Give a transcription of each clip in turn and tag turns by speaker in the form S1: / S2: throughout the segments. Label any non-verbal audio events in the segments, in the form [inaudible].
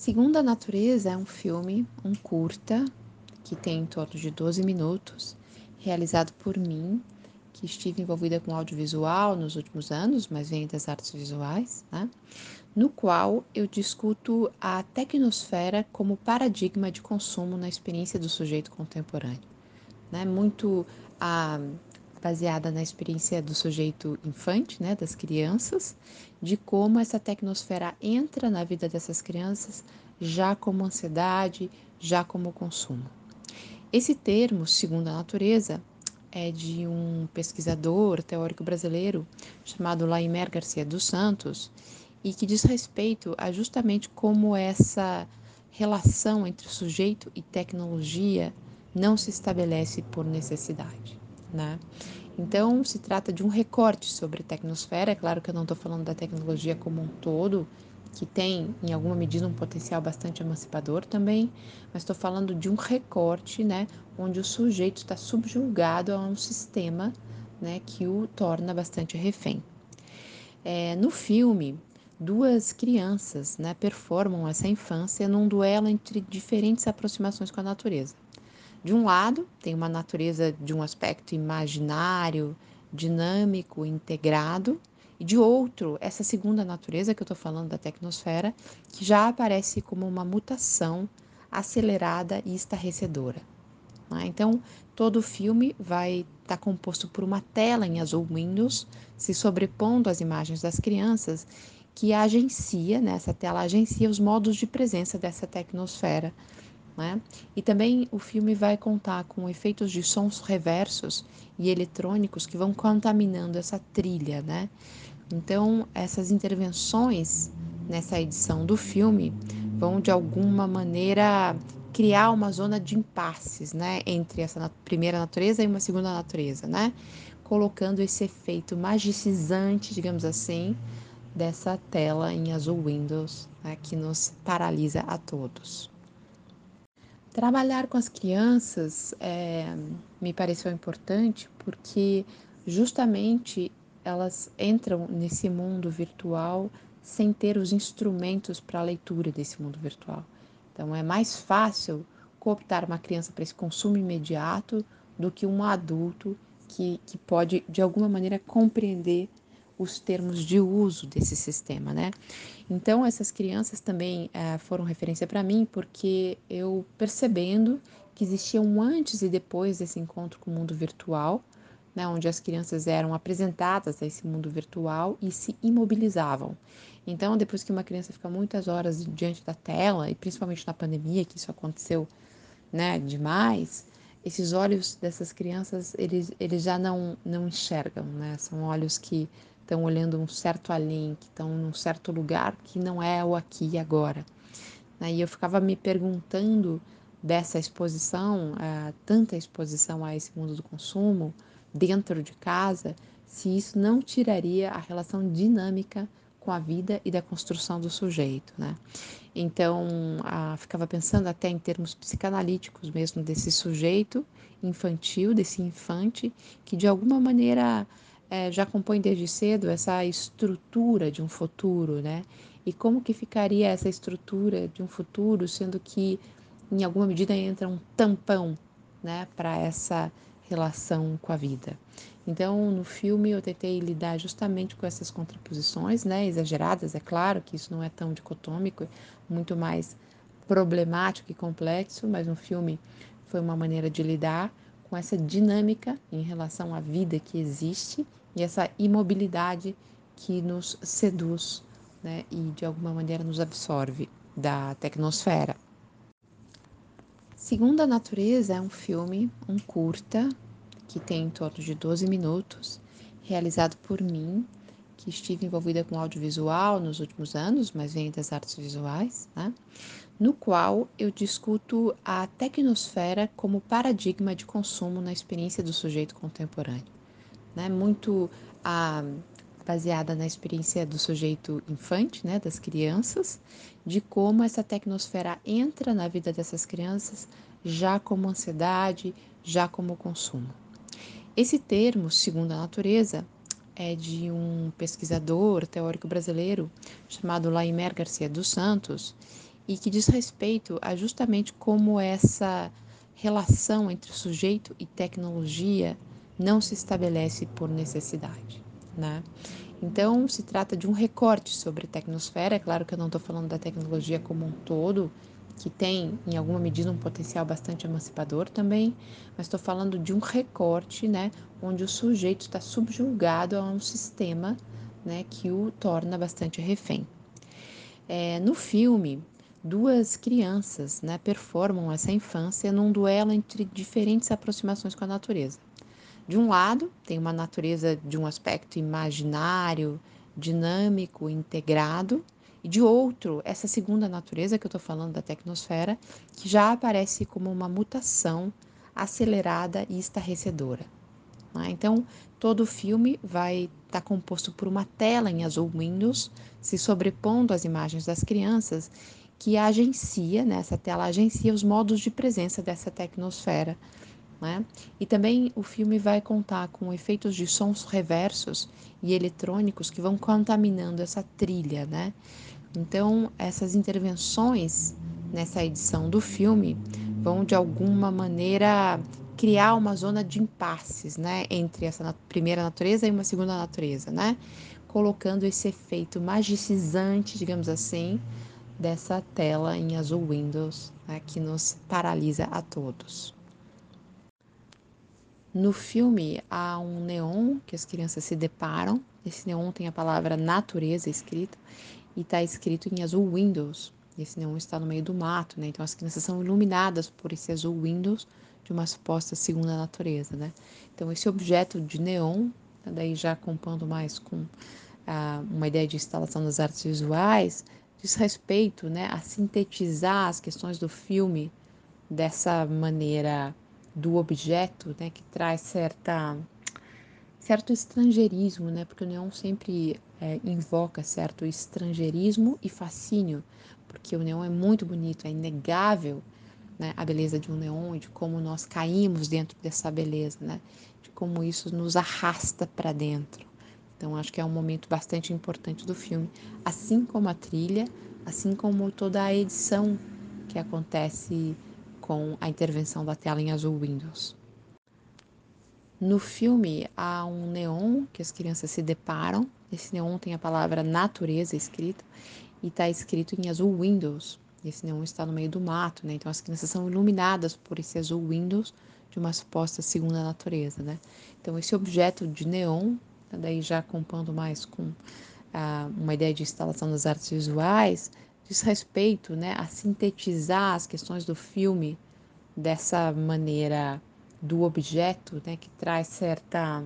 S1: Segunda Natureza é um filme, um curta, que tem em torno de 12 minutos, realizado por mim, que estive envolvida com audiovisual nos últimos anos, mas venho das artes visuais, né? no qual eu discuto a tecnosfera como paradigma de consumo na experiência do sujeito contemporâneo. Né? Muito ah, baseada na experiência do sujeito infante, né? das crianças, de como essa tecnosfera entra na vida dessas crianças já como ansiedade, já como consumo. Esse termo, segundo a natureza, é de um pesquisador teórico brasileiro chamado Laimer Garcia dos Santos e que diz respeito a justamente como essa relação entre sujeito e tecnologia não se estabelece por necessidade, né? Então, se trata de um recorte sobre tecnosfera. É claro que eu não estou falando da tecnologia como um todo, que tem, em alguma medida, um potencial bastante emancipador também, mas estou falando de um recorte, né, onde o sujeito está subjugado a um sistema né, que o torna bastante refém. É, no filme, duas crianças né, performam essa infância num duelo entre diferentes aproximações com a natureza. De um lado, tem uma natureza de um aspecto imaginário, dinâmico, integrado, e de outro, essa segunda natureza que eu estou falando da tecnosfera, que já aparece como uma mutação acelerada e estarrecedora. Né? Então, todo o filme vai estar tá composto por uma tela em azul Windows, se sobrepondo às imagens das crianças, que agencia, né, essa tela agencia os modos de presença dessa tecnosfera né? E também o filme vai contar com efeitos de sons reversos e eletrônicos que vão contaminando essa trilha, né? Então, essas intervenções nessa edição do filme vão de alguma maneira criar uma zona de impasses, né, entre essa primeira natureza e uma segunda natureza, né? Colocando esse efeito magicizante, digamos assim, dessa tela em azul Windows, né, que nos paralisa a todos. Trabalhar com as crianças é, me pareceu importante porque justamente elas entram nesse mundo virtual sem ter os instrumentos para a leitura desse mundo virtual. Então é mais fácil cooptar uma criança para esse consumo imediato do que um adulto que, que pode, de alguma maneira, compreender os termos de uso desse sistema, né? Então essas crianças também é, foram referência para mim porque eu percebendo que existia um antes e depois desse encontro com o mundo virtual, né, onde as crianças eram apresentadas a esse mundo virtual e se imobilizavam. Então, depois que uma criança fica muitas horas diante da tela, e principalmente na pandemia, que isso aconteceu né, demais, esses olhos dessas crianças, eles, eles já não, não enxergam, né? São olhos que estão olhando um certo além, que estão num certo lugar que não é o aqui e agora. E eu ficava me perguntando dessa exposição, uh, tanta exposição a esse mundo do consumo dentro de casa, se isso não tiraria a relação dinâmica com a vida e da construção do sujeito, né? Então, ficava pensando até em termos psicanalíticos mesmo desse sujeito infantil, desse infante, que de alguma maneira é, já compõe desde cedo essa estrutura de um futuro, né? E como que ficaria essa estrutura de um futuro, sendo que em alguma medida entra um tampão, né, para essa relação com a vida. Então, no filme eu tentei lidar justamente com essas contraposições, né, exageradas, é claro que isso não é tão dicotômico, muito mais problemático e complexo, mas no filme foi uma maneira de lidar com essa dinâmica em relação à vida que existe e essa imobilidade que nos seduz né, e de alguma maneira nos absorve da tecnosfera. Segunda Natureza é um filme, um curta, que tem em torno de 12 minutos, realizado por mim, que estive envolvida com audiovisual nos últimos anos, mas venho das artes visuais, né? no qual eu discuto a tecnosfera como paradigma de consumo na experiência do sujeito contemporâneo né, muito ah, baseada na experiência do sujeito infante, né, das crianças, de como essa tecnosfera entra na vida dessas crianças já como ansiedade, já como consumo. Esse termo, segundo a natureza, é de um pesquisador teórico brasileiro chamado Laimer Garcia dos Santos e que diz respeito a justamente como essa relação entre sujeito e tecnologia não se estabelece por necessidade, né? Então, se trata de um recorte sobre a tecnosfera. É claro que eu não estou falando da tecnologia como um todo, que tem, em alguma medida, um potencial bastante emancipador também, mas estou falando de um recorte, né, onde o sujeito está subjulgado a um sistema né, que o torna bastante refém. É, no filme, duas crianças né, performam essa infância num duelo entre diferentes aproximações com a natureza. De um lado, tem uma natureza de um aspecto imaginário, dinâmico, integrado, e de outro, essa segunda natureza que eu estou falando da tecnosfera, que já aparece como uma mutação acelerada e estarrecedora. Né? Então, todo o filme vai estar tá composto por uma tela em azul Windows, se sobrepondo às imagens das crianças, que agencia, né, essa tela agencia os modos de presença dessa tecnosfera né? E também o filme vai contar com efeitos de sons reversos e eletrônicos que vão contaminando essa trilha, né? Então, essas intervenções nessa edição do filme vão de alguma maneira criar uma zona de impasses, né, entre essa primeira natureza e uma segunda natureza, né? Colocando esse efeito magicizante, digamos assim, dessa tela em azul Windows, né, que nos paralisa a todos. No filme há um neon que as crianças se deparam. Esse neon tem a palavra natureza escrito e está escrito em azul Windows. Esse neon está no meio do mato, né? Então as crianças são iluminadas por esse azul Windows de uma suposta segunda natureza, né? Então esse objeto de neon, tá daí já compondo mais com ah, uma ideia de instalação das artes visuais, diz respeito, né, a sintetizar as questões do filme dessa maneira do objeto, né, que traz certa certo estrangeirismo, né, porque o neon sempre é, invoca certo estrangeirismo e fascínio, porque o neon é muito bonito, é inegável, né, a beleza de um neon e de como nós caímos dentro dessa beleza, né, de como isso nos arrasta para dentro. Então acho que é um momento bastante importante do filme, assim como a trilha, assim como toda a edição que acontece com a intervenção da tela em azul Windows. No filme há um neon que as crianças se deparam. Esse neon tem a palavra natureza escrito e está escrito em azul Windows. Esse neon está no meio do mato, né? Então as crianças são iluminadas por esse azul Windows de uma suposta segunda natureza, né? Então esse objeto de neon, tá daí já compondo mais com ah, uma ideia de instalação das artes visuais, diz respeito né, a sintetizar as questões do filme dessa maneira do objeto, né, que traz certa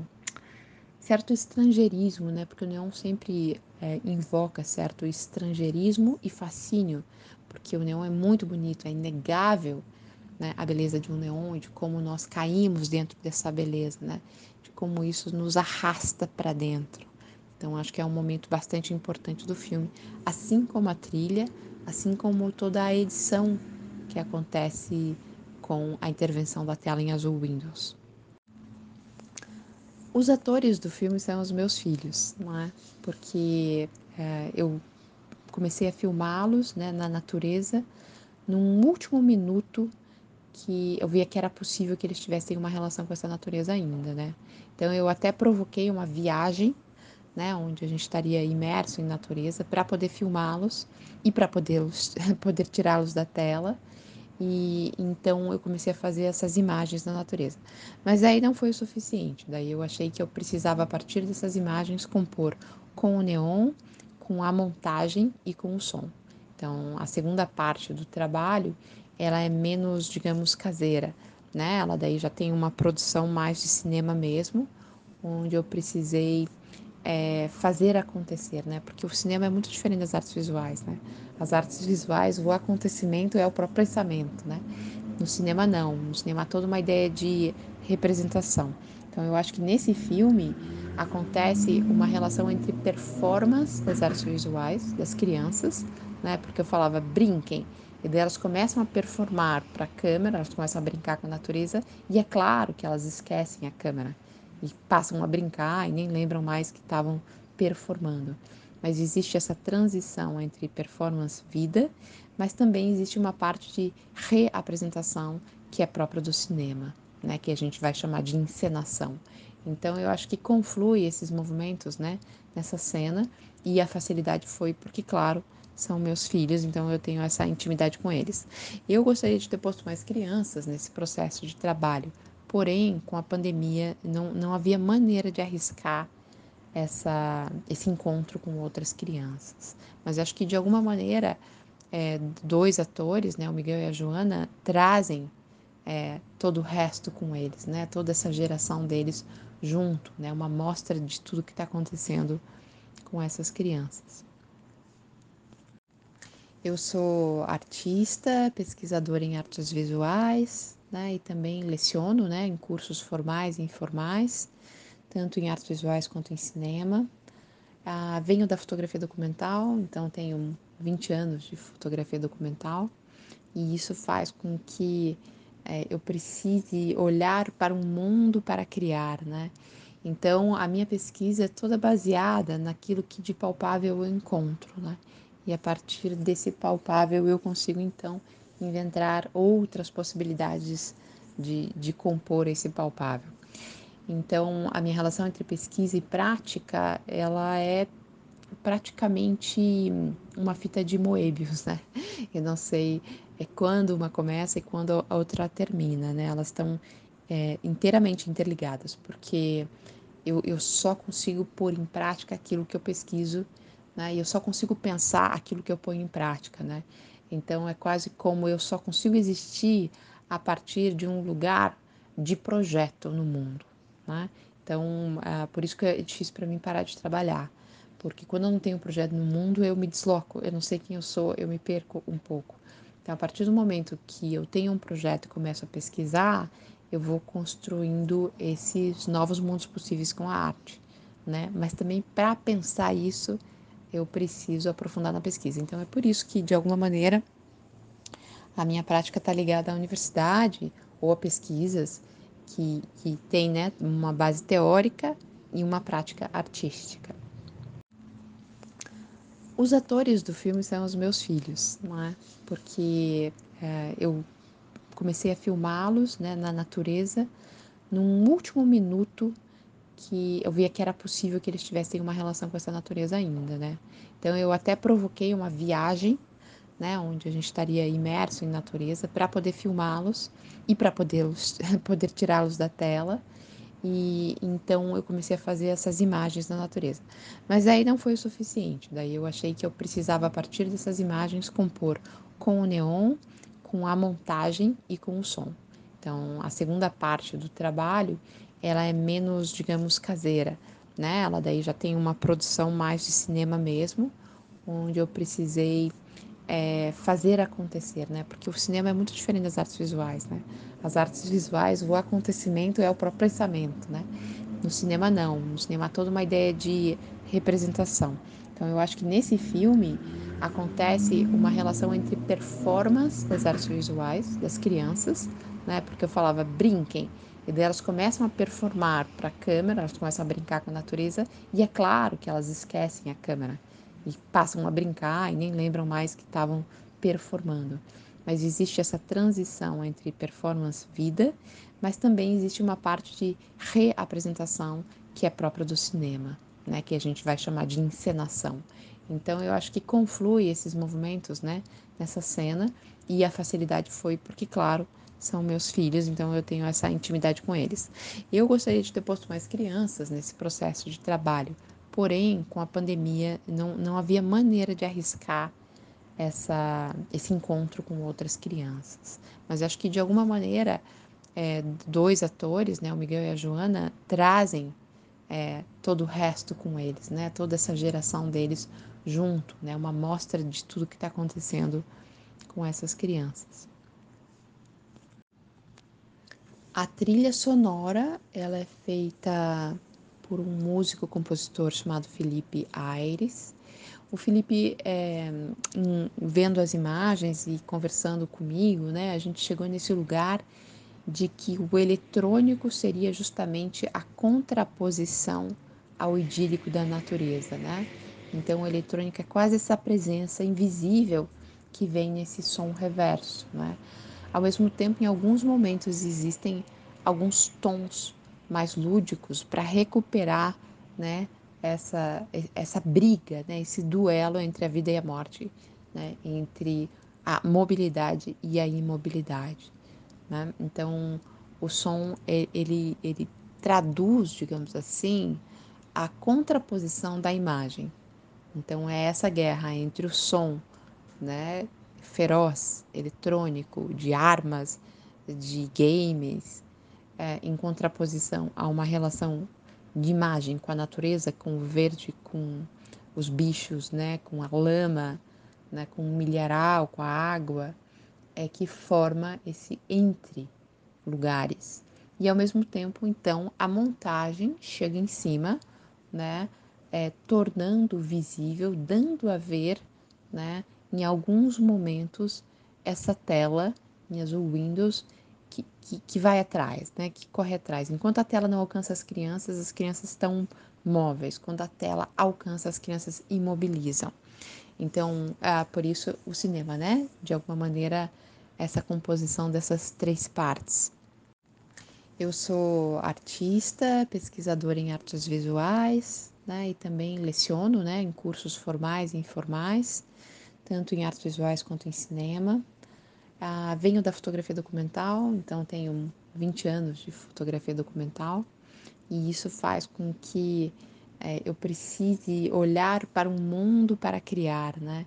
S1: certo estrangeirismo, né, porque o neon sempre é, invoca certo estrangeirismo e fascínio, porque o neon é muito bonito, é inegável né, a beleza de um neon de como nós caímos dentro dessa beleza, né, de como isso nos arrasta para dentro. Então acho que é um momento bastante importante do filme, assim como a trilha, assim como toda a edição que acontece com a intervenção da tela em azul Windows. Os atores do filme são os meus filhos, não é? Porque é, eu comecei a filmá-los né, na natureza num último minuto que eu via que era possível que eles tivessem uma relação com essa natureza ainda, né? Então eu até provoquei uma viagem né, onde a gente estaria imerso em natureza, para poder filmá-los e para poder, [laughs] poder tirá-los da tela. E então eu comecei a fazer essas imagens da natureza. Mas aí não foi o suficiente. Daí eu achei que eu precisava, a partir dessas imagens, compor com o neon, com a montagem e com o som. Então, a segunda parte do trabalho, ela é menos, digamos, caseira, né? Ela daí já tem uma produção mais de cinema mesmo, onde eu precisei é, fazer acontecer, né? Porque o cinema é muito diferente das artes visuais, né? As artes visuais, o acontecimento é o próprio pensamento, né? No cinema não, no cinema há toda uma ideia de representação. Então eu acho que nesse filme acontece uma relação entre performance das artes visuais das crianças, né? Porque eu falava brinquem, e daí elas começam a performar para a câmera, elas começam a brincar com a natureza, e é claro que elas esquecem a câmera e passam a brincar e nem lembram mais que estavam performando. mas existe essa transição entre performance vida, mas também existe uma parte de reapresentação que é própria do cinema, né, que a gente vai chamar de encenação. Então eu acho que conflui esses movimentos, né, nessa cena e a facilidade foi porque, claro, são meus filhos, então eu tenho essa intimidade com eles. Eu gostaria de ter posto mais crianças nesse processo de trabalho, porém, com a pandemia, não, não havia maneira de arriscar essa, esse encontro com outras crianças. Mas acho que, de alguma maneira, é, dois atores, né, o Miguel e a Joana, trazem é, todo o resto com eles, né, toda essa geração deles junto, né, uma mostra de tudo que está acontecendo com essas crianças. Eu sou artista, pesquisadora em artes visuais, né, e também leciono, né, em cursos formais e informais, tanto em artes visuais quanto em cinema. Ah, venho da fotografia documental, então tenho 20 anos de fotografia documental, e isso faz com que é, eu precise olhar para um mundo para criar, né? Então, a minha pesquisa é toda baseada naquilo que de palpável eu encontro, né? E a partir desse palpável eu consigo então inventar outras possibilidades de, de compor esse palpável. Então, a minha relação entre pesquisa e prática, ela é praticamente uma fita de Moebius, né? Eu não sei é quando uma começa e quando a outra termina, né? Elas estão é, inteiramente interligadas, porque eu, eu só consigo pôr em prática aquilo que eu pesquiso né? E eu só consigo pensar aquilo que eu ponho em prática, né? Então é quase como eu só consigo existir a partir de um lugar de projeto no mundo, né? Então, é por isso que é difícil para mim parar de trabalhar, porque quando eu não tenho um projeto no mundo, eu me desloco, eu não sei quem eu sou, eu me perco um pouco. Então, a partir do momento que eu tenho um projeto e começo a pesquisar, eu vou construindo esses novos mundos possíveis com a arte, né? Mas também para pensar isso, eu preciso aprofundar na pesquisa. Então é por isso que, de alguma maneira, a minha prática está ligada à universidade ou a pesquisas que, que tem né, uma base teórica e uma prática artística. Os atores do filme são os meus filhos, não é? Porque é, eu comecei a filmá-los né, na natureza num último minuto que eu via que era possível que eles tivessem uma relação com essa natureza ainda, né? Então eu até provoquei uma viagem, né, onde a gente estaria imerso em natureza para poder filmá-los e para poder [laughs] poder tirá-los da tela. E então eu comecei a fazer essas imagens da natureza. Mas aí não foi o suficiente. Daí eu achei que eu precisava a partir dessas imagens compor com o neon, com a montagem e com o som. Então, a segunda parte do trabalho ela é menos, digamos, caseira, né? Ela daí já tem uma produção mais de cinema mesmo, onde eu precisei é, fazer acontecer, né? Porque o cinema é muito diferente das artes visuais, né? As artes visuais, o acontecimento é o próprio pensamento, né? No cinema não, no cinema há toda uma ideia de representação. Então eu acho que nesse filme acontece uma relação entre performance das artes visuais das crianças, né? Porque eu falava brinquem, e daí elas começam a performar para a câmera, elas começam a brincar com a natureza, e é claro que elas esquecem a câmera e passam a brincar e nem lembram mais que estavam performando. Mas existe essa transição entre performance vida, mas também existe uma parte de reapresentação que é própria do cinema, né, que a gente vai chamar de encenação. Então eu acho que conflui esses movimentos, né, nessa cena e a facilidade foi porque, claro, são meus filhos, então eu tenho essa intimidade com eles. Eu gostaria de ter posto mais crianças nesse processo de trabalho, porém, com a pandemia, não, não havia maneira de arriscar essa, esse encontro com outras crianças. Mas acho que, de alguma maneira, é, dois atores, né, o Miguel e a Joana, trazem é, todo o resto com eles, né, toda essa geração deles junto, né, uma mostra de tudo que está acontecendo com essas crianças. A trilha sonora ela é feita por um músico compositor chamado Felipe Aires. O Felipe, é, em, vendo as imagens e conversando comigo, né, a gente chegou nesse lugar de que o eletrônico seria justamente a contraposição ao idílico da natureza, né? Então, o eletrônico é quase essa presença invisível que vem nesse som reverso, né? Ao mesmo tempo, em alguns momentos existem alguns tons mais lúdicos para recuperar, né, essa essa briga, né, esse duelo entre a vida e a morte, né, entre a mobilidade e a imobilidade, né? Então, o som ele ele traduz, digamos assim, a contraposição da imagem. Então é essa guerra entre o som, né, feroz, eletrônico, de armas, de games, é, em contraposição a uma relação de imagem com a natureza, com o verde, com os bichos, né, com a lama, né, com o milharal, com a água, é que forma esse entre lugares. E ao mesmo tempo, então, a montagem chega em cima, né, é, tornando visível, dando a ver, né, em alguns momentos, essa tela em azul Windows que, que, que, vai atrás, né, que corre atrás. Enquanto a tela não alcança as crianças, as crianças estão móveis. Quando a tela alcança, as crianças imobilizam. Então, ah, por isso o cinema, né? De alguma maneira, essa composição dessas três partes. Eu sou artista, pesquisadora em artes visuais, né? E também leciono, né? Em cursos formais e informais, tanto em artes visuais quanto em cinema. Ah, venho da fotografia documental, então tenho 20 anos de fotografia documental, e isso faz com que é, eu precise olhar para um mundo para criar, né?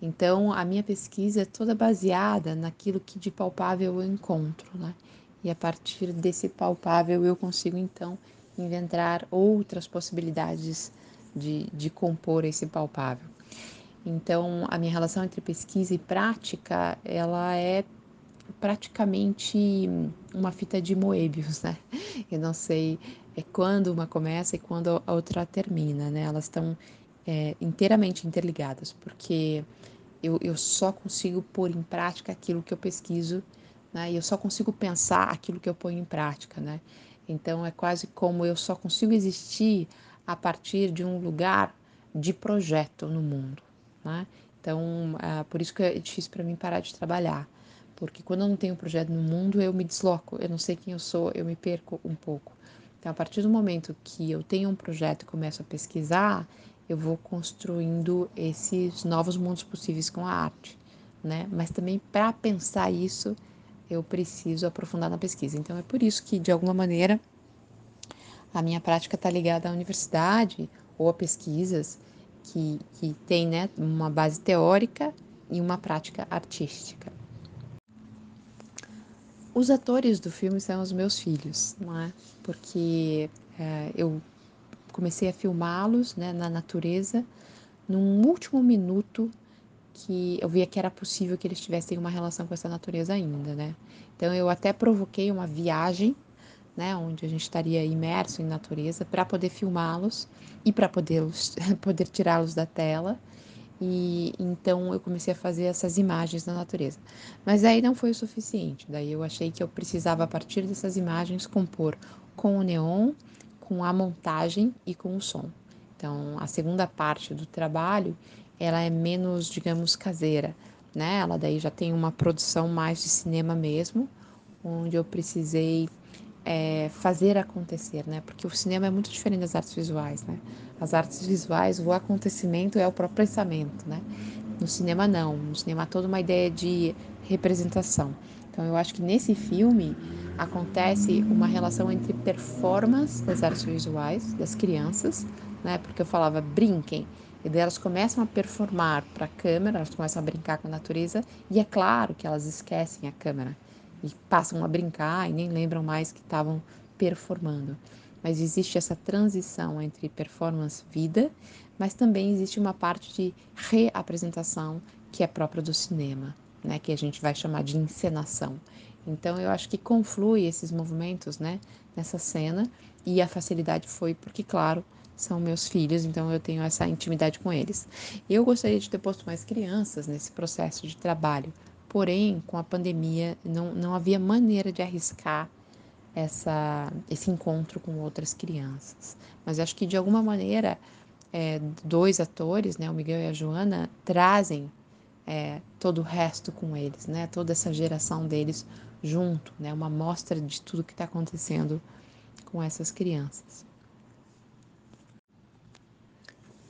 S1: Então, a minha pesquisa é toda baseada naquilo que de palpável eu encontro, né? E a partir desse palpável eu consigo, então, inventar outras possibilidades de, de compor esse palpável. Então, a minha relação entre pesquisa e prática, ela é praticamente uma fita de Moebius, né? [laughs] Eu não sei é quando uma começa e quando a outra termina, né? Elas estão é, inteiramente interligadas, porque eu, eu só consigo pôr em prática aquilo que eu pesquiso, né? E eu só consigo pensar aquilo que eu ponho em prática, né? Então é quase como eu só consigo existir a partir de um lugar de projeto no mundo, né? Então, é por isso que é difícil para mim parar de trabalhar, porque quando eu não tenho um projeto no mundo, eu me desloco, eu não sei quem eu sou, eu me perco um pouco. Então, a partir do momento que eu tenho um projeto e começo a pesquisar, eu vou construindo esses novos mundos possíveis com a arte, né? Mas também para pensar isso, eu preciso aprofundar na pesquisa. Então, é por isso que, de alguma maneira, a minha prática está ligada à universidade ou a pesquisas que, que tem né, uma base teórica e uma prática artística. Os atores do filme são os meus filhos, não é? Porque é, eu comecei a filmá-los né, na natureza num último minuto que eu via que era possível que eles tivessem uma relação com essa natureza ainda, né? Então eu até provoquei uma viagem, né, onde a gente estaria imerso em natureza para poder filmá-los e para poder [laughs] poder tirá-los da tela e então eu comecei a fazer essas imagens da natureza. Mas aí não foi o suficiente. Daí eu achei que eu precisava, a partir dessas imagens, compor com o neon, com a montagem e com o som. Então, a segunda parte do trabalho, ela é menos, digamos, caseira, né? Ela daí já tem uma produção mais de cinema mesmo, onde eu precisei é, fazer acontecer, né? Porque o cinema é muito diferente das artes visuais, né? As artes visuais, o acontecimento é o próprio pensamento, né? No cinema não, no cinema há toda uma ideia de representação. Então eu acho que nesse filme acontece uma relação entre performance das artes visuais das crianças, né? Porque eu falava brinquem, e daí elas começam a performar para a câmera, elas começam a brincar com a natureza, e é claro que elas esquecem a câmera e passam a brincar e nem lembram mais que estavam performando. Mas existe essa transição entre performance vida, mas também existe uma parte de reapresentação que é própria do cinema, né, que a gente vai chamar de encenação. Então eu acho que conflui esses movimentos, né, nessa cena e a facilidade foi porque claro, são meus filhos, então eu tenho essa intimidade com eles. Eu gostaria de ter posto mais crianças nesse processo de trabalho, Porém, com a pandemia, não, não havia maneira de arriscar essa, esse encontro com outras crianças. Mas acho que, de alguma maneira, é, dois atores, né, o Miguel e a Joana, trazem é, todo o resto com eles, né, toda essa geração deles junto, né, uma mostra de tudo que está acontecendo com essas crianças.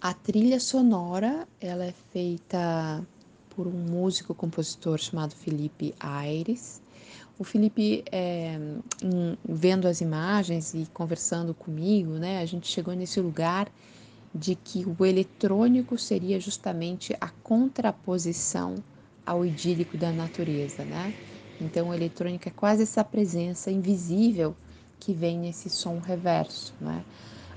S1: A trilha sonora ela é feita por um músico compositor chamado Felipe Aires. O Felipe, é, em, vendo as imagens e conversando comigo, né, a gente chegou nesse lugar de que o eletrônico seria justamente a contraposição ao idílico da natureza, né? Então, o eletrônico é quase essa presença invisível que vem nesse som reverso, né?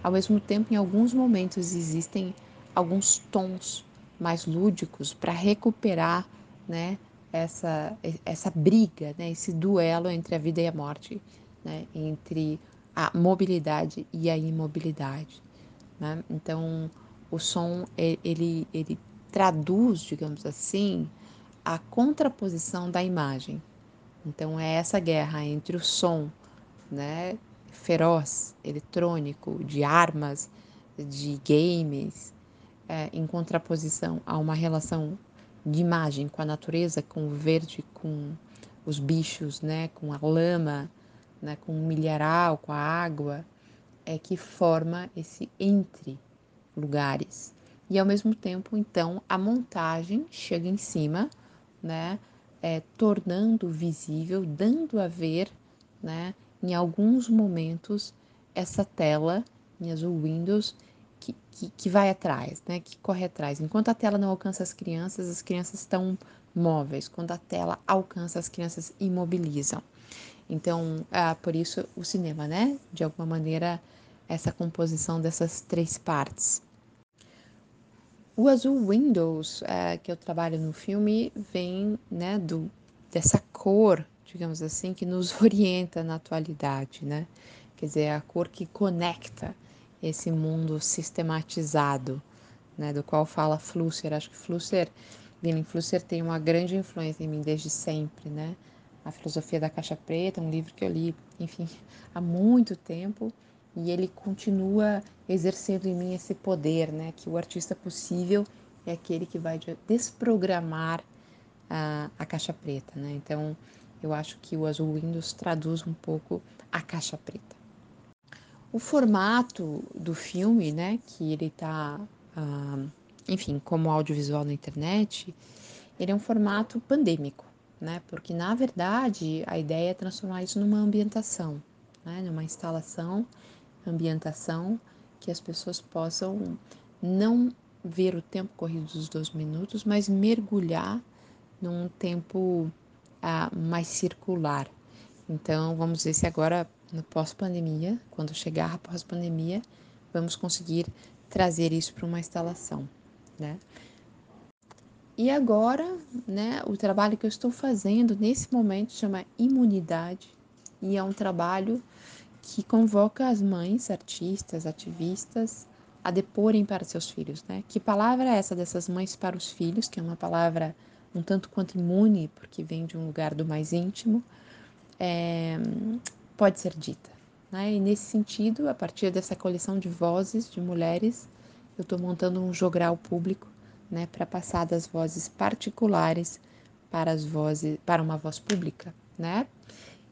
S1: Ao mesmo tempo, em alguns momentos existem alguns tons mais lúdicos para recuperar, né, essa essa briga, né, esse duelo entre a vida e a morte, né, entre a mobilidade e a imobilidade. Né? Então, o som ele, ele traduz, digamos assim, a contraposição da imagem. Então, é essa guerra entre o som né, feroz, eletrônico, de armas, de games, é, em contraposição a uma relação de imagem com a natureza, com o verde, com os bichos, né, com a lama, né, com o milharal, com a água, é que forma esse entre lugares. E ao mesmo tempo, então, a montagem chega em cima, né, é, tornando visível, dando a ver, né, em alguns momentos, essa tela em azul Windows que, que, vai atrás, né, que corre atrás. Enquanto a tela não alcança as crianças, as crianças estão móveis. Quando a tela alcança, as crianças imobilizam. Então, ah, por isso o cinema, né, de alguma maneira essa composição dessas três partes. O azul Windows é, que eu trabalho no filme vem né, do, dessa cor, digamos assim, que nos [laughs] orienta na atualidade, né? Quer dizer, a cor que conecta esse mundo sistematizado, né, do qual fala Flusser. Acho que Flusser, William Flusser tem uma grande influência em mim desde sempre, né? A Filosofia da Caixa Preta, um livro que eu li, enfim, [laughs] há muito tempo e ele continua exercendo em mim esse poder, né? Que o artista possível é aquele que vai desprogramar a, a caixa preta, né? Então, eu acho que o Azul Windows traduz um pouco a caixa preta. O formato do filme, né? Que ele está, ah, enfim, como audiovisual na internet, ele é um formato pandêmico, né? Porque na verdade a ideia é transformar isso numa ambientação, né? Numa instalação ambientação, que as pessoas possam não ver o tempo corrido dos dois minutos, mas mergulhar num tempo ah, mais circular. Então, vamos ver se agora, no pós-pandemia, quando chegar a pós-pandemia, vamos conseguir trazer isso para uma instalação, né? E agora, né, o trabalho que eu estou fazendo nesse momento chama imunidade e é um trabalho que convoca as mães, artistas, ativistas, a deporem para seus filhos. Né? Que palavra é essa dessas mães para os filhos, que é uma palavra um tanto quanto imune, porque vem de um lugar do mais íntimo, é, pode ser dita. Né? E nesse sentido, a partir dessa coleção de vozes de mulheres, eu estou montando um jogral público né, para passar das vozes particulares para as vozes para uma voz pública, né?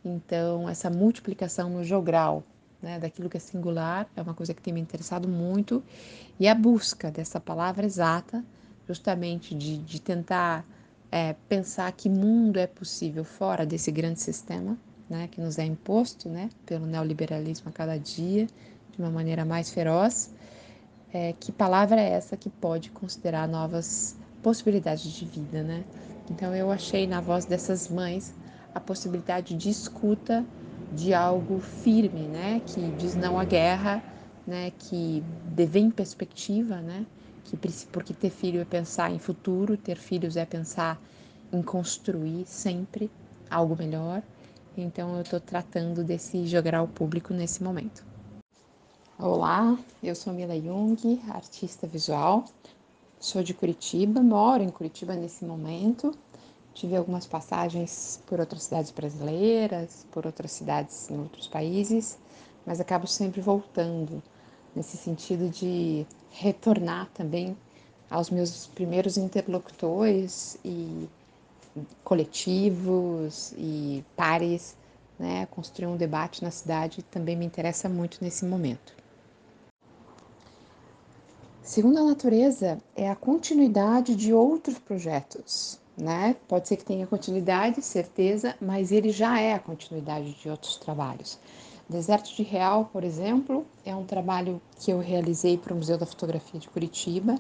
S1: Então, essa multiplicação no jogral, né, daquilo que é singular, é uma coisa que tem me interessado muito. E a busca dessa palavra exata, justamente de, de tentar é, pensar que mundo é possível fora desse grande sistema, né, que nos é imposto né, pelo neoliberalismo a cada dia, de uma maneira mais feroz. É, que palavra é essa que pode considerar novas possibilidades de vida, né? Então eu achei na voz dessas mães a possibilidade de escuta de algo firme, né, que diz não à guerra, né, que devê em perspectiva, né, que porque ter filho é pensar em futuro, ter filhos é pensar em construir sempre algo melhor. Então eu estou tratando desse jogral público nesse momento. Olá, eu sou Mila Jung, artista visual. Sou de Curitiba, moro em Curitiba nesse momento Tive algumas passagens por outras cidades brasileiras, por outras cidades em outros países, mas acabo sempre voltando nesse sentido de retornar também aos meus primeiros interlocutores e coletivos e pares, né? Construir um debate na cidade também me interessa muito nesse momento. Segunda natureza é a continuidade de outros projetos, né? Pode ser que tenha continuidade, certeza, mas ele já é a continuidade de outros trabalhos. Deserto de Real, por exemplo, é um trabalho que eu realizei para o Museu da Fotografia de Curitiba,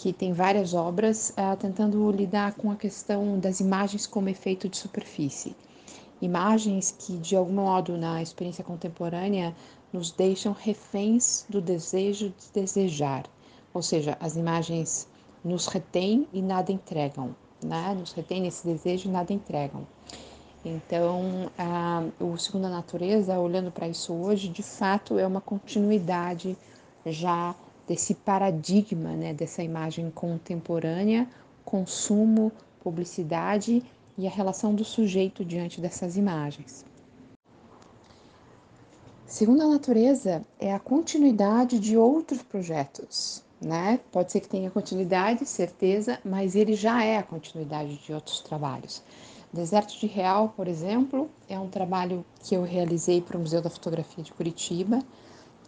S1: que tem várias obras uh, tentando lidar com a questão das imagens como efeito de superfície. Imagens que, de algum modo, na experiência contemporânea, nos deixam reféns do desejo de desejar, ou seja, as imagens nos retêm e nada entregam, né? Nos retêm nesse desejo e nada entregam. Então, a, o Segunda Natureza, olhando para isso hoje, de fato é uma continuidade já desse paradigma, né, dessa imagem contemporânea, consumo, publicidade e a relação do sujeito diante dessas imagens. Segunda natureza é a continuidade de outros projetos, né? Pode ser que tenha continuidade, certeza, mas ele já é a continuidade de outros trabalhos. Deserto de Real, por exemplo, é um trabalho que eu realizei para o Museu da Fotografia de Curitiba,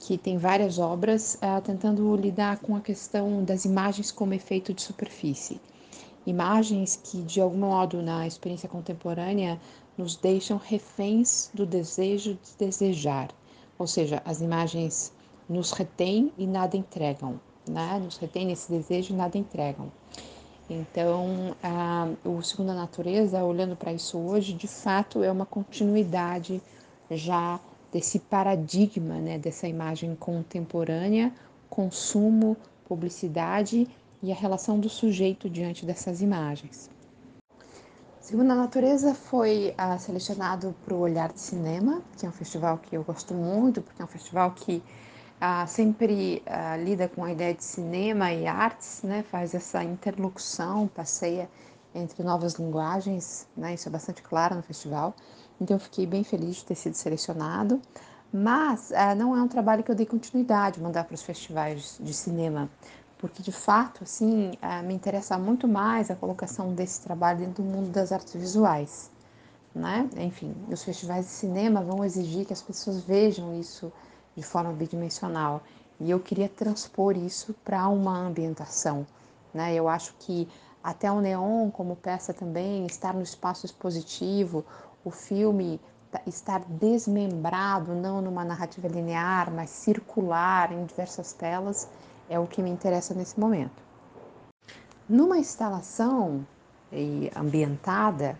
S1: que tem várias obras uh, tentando lidar com a questão das imagens como efeito de superfície. Imagens que, de algum modo, na experiência contemporânea, nos deixam reféns do desejo de desejar, ou seja, as imagens nos retêm e nada entregam, né? Nos retêm nesse desejo e nada entregam. Então, a, o Segunda Natureza, olhando para isso hoje, de fato é uma continuidade já desse paradigma, né, dessa imagem contemporânea, consumo, publicidade e a relação do sujeito diante dessas imagens. Segunda Natureza foi ah, selecionado para o Olhar de Cinema, que é um festival que eu gosto muito, porque é um festival que ah, sempre ah, lida com a ideia de cinema e artes, né, faz essa interlocução, passeia entre novas linguagens, né, isso é bastante claro no festival. Então eu fiquei bem feliz de ter sido selecionado, mas uh, não é um trabalho que eu dei continuidade, mandar para os festivais de cinema, porque de fato, assim, uh, me interessa muito mais a colocação desse trabalho dentro do mundo das artes visuais, né? Enfim, os festivais de cinema vão exigir que as pessoas vejam isso de forma bidimensional, e eu queria transpor isso para uma ambientação, né? Eu acho que até o neon como peça também, estar no espaço expositivo, o filme tá, estar desmembrado, não numa narrativa linear, mas circular em diversas telas, é o que me interessa nesse momento. Numa instalação ambientada,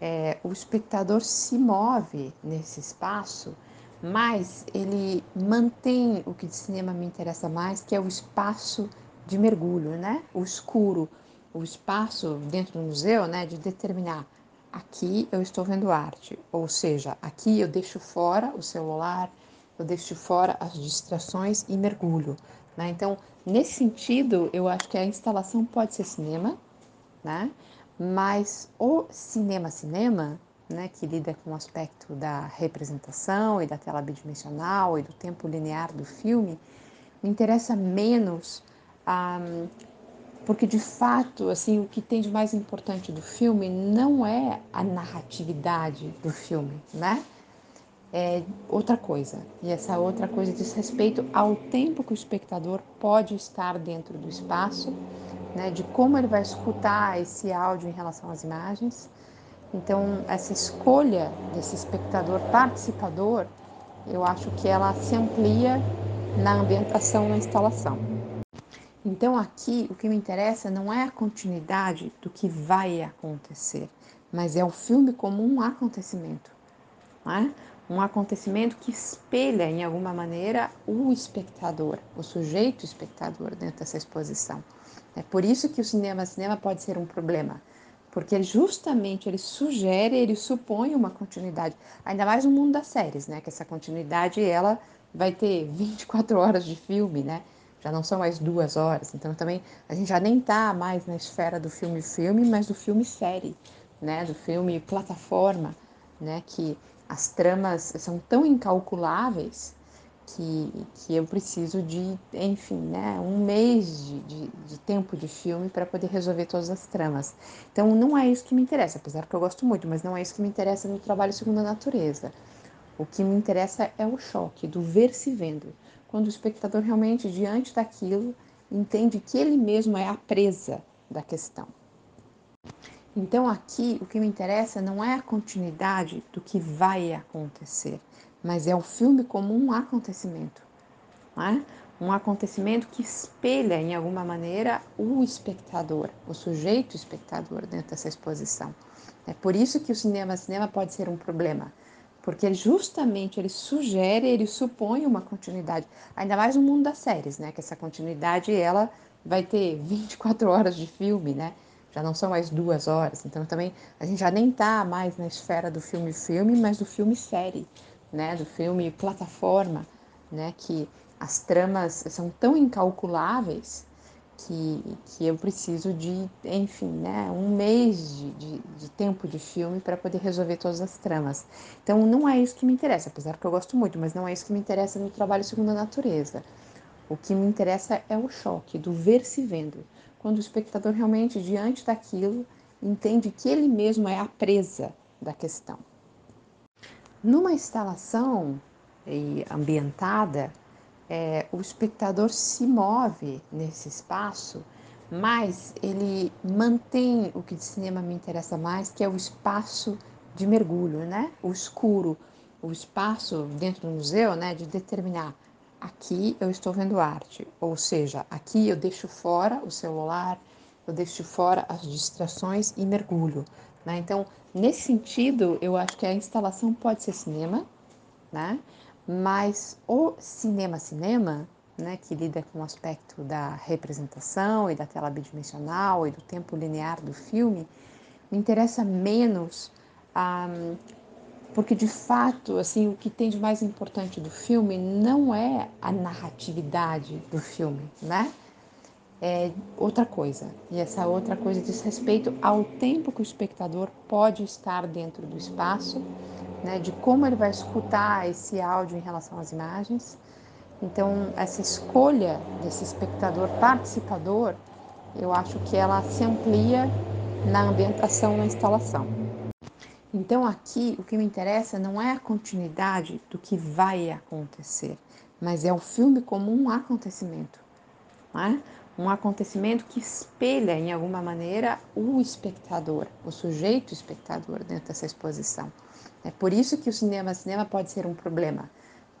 S1: é, o espectador se move nesse espaço, mas ele mantém o que de cinema me interessa mais, que é o espaço de mergulho, né? O escuro, o espaço dentro do museu, né? De determinar aqui eu estou vendo arte, ou seja, aqui eu deixo fora o celular, eu deixo fora as distrações e mergulho. Né? Então, nesse sentido, eu acho que a instalação pode ser cinema, né? mas o cinema-cinema, né, que lida com o aspecto da representação e da tela bidimensional e do tempo linear do filme, me interessa menos um, porque de fato, assim, o que tem de mais importante do filme não é a narratividade do filme, né? É outra coisa. E essa outra coisa diz respeito ao tempo que o espectador pode estar dentro do espaço, né? De como ele vai escutar esse áudio em relação às imagens. Então, essa escolha desse espectador participador, eu acho que ela se amplia na ambientação, na instalação. Então aqui o que me interessa não é a continuidade do que vai acontecer, mas é o filme como um acontecimento, é? um acontecimento que espelha em alguma maneira o espectador, o sujeito espectador dentro dessa exposição. É por isso que o cinema cinema pode ser um problema, porque justamente ele sugere, ele supõe uma continuidade, ainda mais no mundo das séries, né? Que essa continuidade ela vai ter 24 horas de filme, né? Já não são mais duas horas, então também a gente já nem está mais na esfera do filme-filme, mas do filme-série, né, do filme plataforma, né, que as tramas são tão incalculáveis que, que eu preciso de, enfim, né, um mês de, de, de tempo de filme para poder resolver todas as tramas. Então não é isso que me interessa, apesar que eu gosto muito, mas não é isso que me interessa no trabalho segundo a natureza. O que me interessa é o choque do ver se vendo, quando o espectador realmente, diante daquilo, entende que ele mesmo é a presa da questão. Então, aqui, o que me interessa não é a continuidade do que vai acontecer, mas é o filme como um acontecimento. É? Um acontecimento que espelha, em alguma maneira, o espectador, o sujeito espectador dentro dessa exposição. É por isso que o cinema, cinema pode ser um problema, porque justamente ele sugere, ele supõe uma continuidade, ainda mais no mundo das séries, né? Que essa continuidade ela vai ter [laughs] 24 horas de filme, né? Já não são mais duas horas, então também a gente já nem tá mais na esfera do filme filme, mas do filme série, né? Do filme plataforma, né? Que as tramas são tão incalculáveis que, que eu preciso de, enfim, né, um mês de, de, de tempo de filme para poder resolver todas as tramas. Então, não é isso que me interessa, apesar que eu gosto muito, mas não é isso que me interessa no trabalho segundo a natureza. O que me interessa é o choque do ver se vendo, quando o espectador realmente, diante daquilo, entende que ele mesmo é a presa da questão. Numa instalação ambientada, é, o espectador se move nesse espaço, mas ele mantém o que de cinema me interessa mais, que é o espaço de mergulho, né? O escuro, o espaço dentro do museu, né? De determinar aqui eu estou vendo arte, ou seja, aqui eu deixo fora o celular, eu deixo fora as distrações e mergulho. Né? Então, nesse sentido, eu acho que a instalação pode ser cinema, né? Mas o cinema-cinema, né, que lida com o aspecto da representação e da tela bidimensional e do tempo linear do filme, me interessa menos, um, porque de fato, assim, o que tem de mais importante do filme não é a narratividade do filme, né? É outra coisa. E essa outra coisa diz respeito ao tempo que o espectador pode estar dentro do espaço né, de como ele vai escutar esse áudio em relação às imagens. Então, essa escolha desse espectador participador, eu acho que ela se amplia na ambientação, na instalação. Então, aqui o que me interessa não é a continuidade do que vai acontecer, mas é o filme como um acontecimento. É? Um acontecimento que espelha, em alguma maneira, o espectador, o sujeito espectador dentro dessa exposição. É por isso que o cinema, cinema pode ser um problema,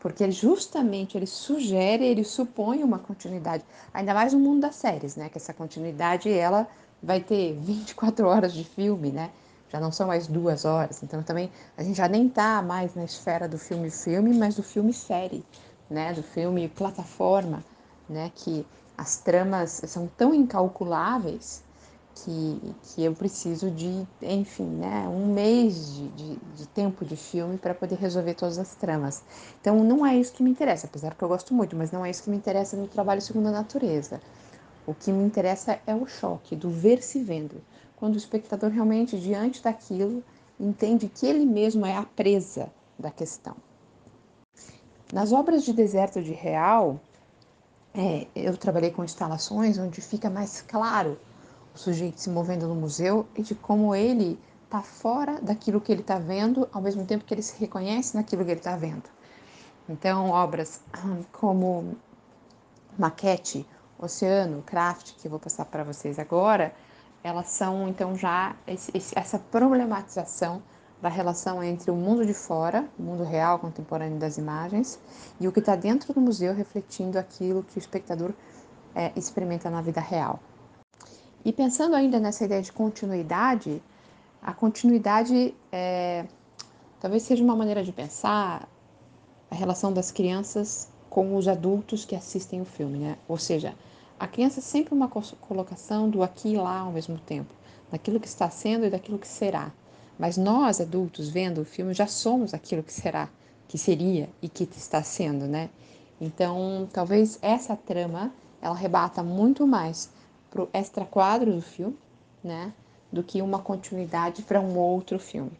S1: porque justamente ele sugere, ele supõe uma continuidade, ainda mais no mundo das séries, né? Que essa continuidade ela vai ter 24 horas de filme, né? Já não são mais duas horas, então também a gente já nem tá mais na esfera do filme filme, mas do filme série, né? Do filme plataforma, né? Que as tramas são tão incalculáveis que, que eu preciso de, enfim, né, um mês de, de, de tempo de filme para poder resolver todas as tramas. Então, não é isso que me interessa, apesar que eu gosto muito, mas não é isso que me interessa no trabalho segundo a natureza. O que me interessa é o choque do ver se vendo, quando o espectador realmente, diante daquilo, entende que ele mesmo é a presa da questão. Nas obras de Deserto de Real, é, eu trabalhei com instalações onde fica mais claro o sujeito se movendo no museu e de como ele está fora daquilo que ele está vendo, ao mesmo tempo que ele se reconhece naquilo que ele está vendo. Então, obras como Maquete, Oceano, Craft, que eu vou passar para vocês agora, elas são então já esse, essa problematização da relação entre o mundo de fora, o mundo real contemporâneo das imagens, e o que está dentro do museu refletindo aquilo que o espectador é, experimenta na vida real. E pensando ainda nessa ideia de continuidade, a continuidade é, talvez seja uma maneira de pensar a relação das crianças com os adultos que assistem o filme, né? Ou seja, a criança é sempre uma colocação do aqui e lá ao mesmo tempo, daquilo que está sendo e daquilo que será. Mas nós, adultos, vendo o filme, já somos aquilo que será, que seria e que está sendo, né? Então, talvez essa trama ela rebata muito mais para o extra quadro do filme, né? Do que uma continuidade para um outro filme.